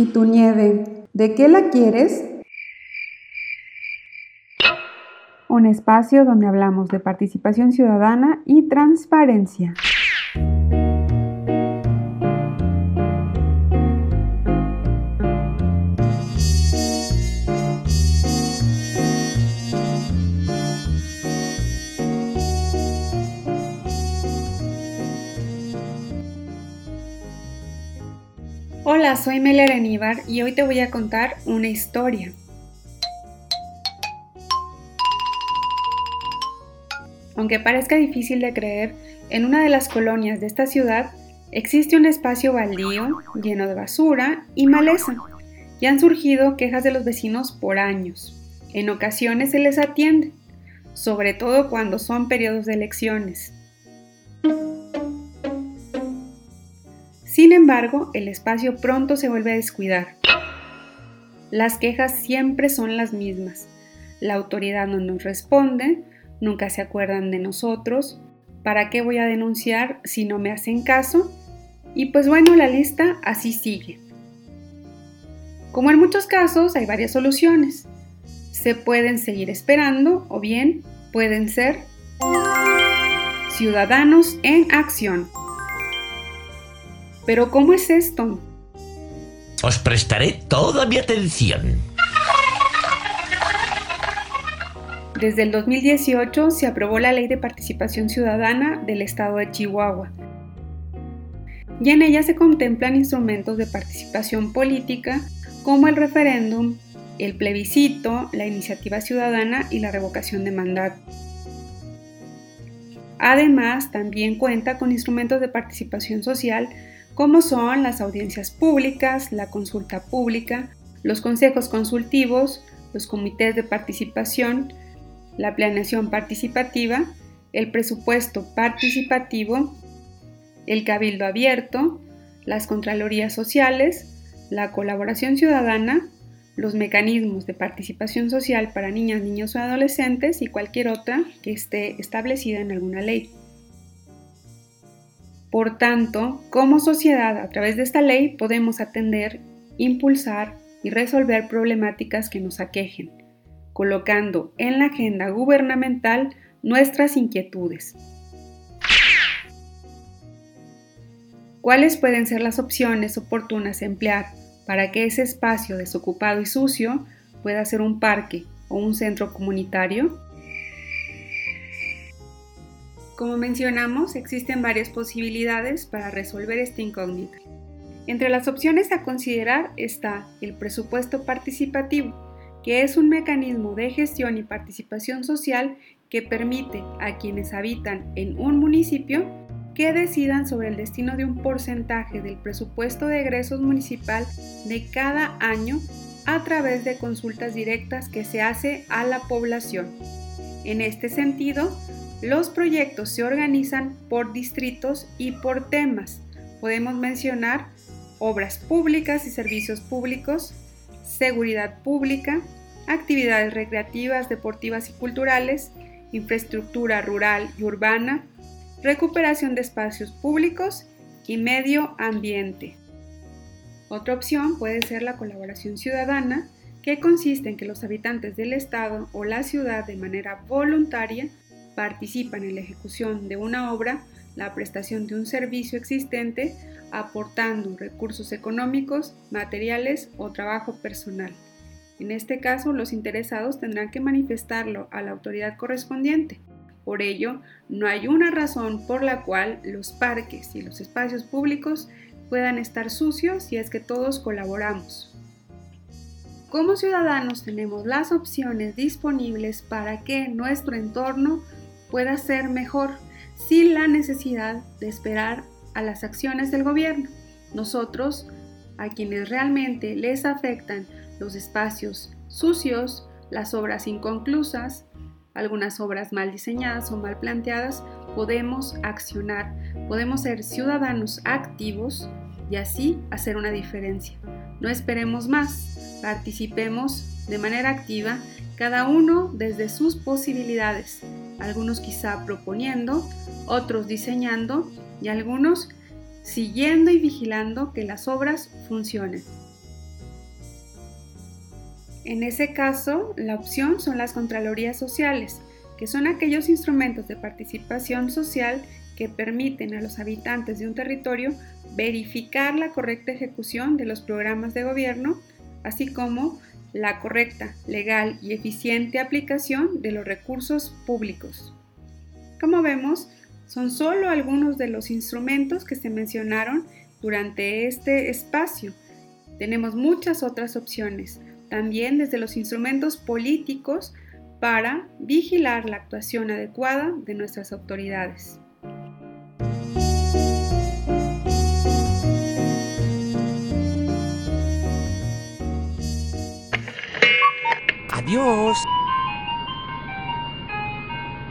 ¿Y tu nieve? ¿De qué la quieres? Un espacio donde hablamos de participación ciudadana y transparencia. Hola, soy Melia Aníbar y hoy te voy a contar una historia. Aunque parezca difícil de creer, en una de las colonias de esta ciudad existe un espacio baldío lleno de basura y maleza, y han surgido quejas de los vecinos por años. En ocasiones se les atiende, sobre todo cuando son periodos de elecciones. Sin embargo, el espacio pronto se vuelve a descuidar. Las quejas siempre son las mismas. La autoridad no nos responde, nunca se acuerdan de nosotros. ¿Para qué voy a denunciar si no me hacen caso? Y pues bueno, la lista así sigue. Como en muchos casos, hay varias soluciones. Se pueden seguir esperando o bien pueden ser ciudadanos en acción. Pero ¿cómo es esto? Os prestaré toda mi atención. Desde el 2018 se aprobó la Ley de Participación Ciudadana del Estado de Chihuahua. Y en ella se contemplan instrumentos de participación política como el referéndum, el plebiscito, la iniciativa ciudadana y la revocación de mandato. Además, también cuenta con instrumentos de participación social como son las audiencias públicas, la consulta pública, los consejos consultivos, los comités de participación, la planeación participativa, el presupuesto participativo, el cabildo abierto, las contralorías sociales, la colaboración ciudadana, los mecanismos de participación social para niñas, niños o adolescentes y cualquier otra que esté establecida en alguna ley. Por tanto, como sociedad, a través de esta ley podemos atender, impulsar y resolver problemáticas que nos aquejen, colocando en la agenda gubernamental nuestras inquietudes. ¿Cuáles pueden ser las opciones oportunas a emplear para que ese espacio desocupado y sucio pueda ser un parque o un centro comunitario? Como mencionamos, existen varias posibilidades para resolver esta incógnita. Entre las opciones a considerar está el presupuesto participativo, que es un mecanismo de gestión y participación social que permite a quienes habitan en un municipio que decidan sobre el destino de un porcentaje del presupuesto de egresos municipal de cada año a través de consultas directas que se hace a la población. En este sentido, los proyectos se organizan por distritos y por temas. Podemos mencionar obras públicas y servicios públicos, seguridad pública, actividades recreativas, deportivas y culturales, infraestructura rural y urbana, recuperación de espacios públicos y medio ambiente. Otra opción puede ser la colaboración ciudadana, que consiste en que los habitantes del Estado o la ciudad de manera voluntaria participan en la ejecución de una obra, la prestación de un servicio existente, aportando recursos económicos, materiales o trabajo personal. En este caso, los interesados tendrán que manifestarlo a la autoridad correspondiente. Por ello, no hay una razón por la cual los parques y los espacios públicos puedan estar sucios si es que todos colaboramos. Como ciudadanos tenemos las opciones disponibles para que nuestro entorno pueda ser mejor sin la necesidad de esperar a las acciones del gobierno. Nosotros, a quienes realmente les afectan los espacios sucios, las obras inconclusas, algunas obras mal diseñadas o mal planteadas, podemos accionar, podemos ser ciudadanos activos y así hacer una diferencia. No esperemos más, participemos de manera activa, cada uno desde sus posibilidades algunos quizá proponiendo, otros diseñando y algunos siguiendo y vigilando que las obras funcionen. En ese caso, la opción son las Contralorías Sociales, que son aquellos instrumentos de participación social que permiten a los habitantes de un territorio verificar la correcta ejecución de los programas de gobierno, así como la correcta, legal y eficiente aplicación de los recursos públicos. Como vemos, son solo algunos de los instrumentos que se mencionaron durante este espacio. Tenemos muchas otras opciones, también desde los instrumentos políticos para vigilar la actuación adecuada de nuestras autoridades. Adios!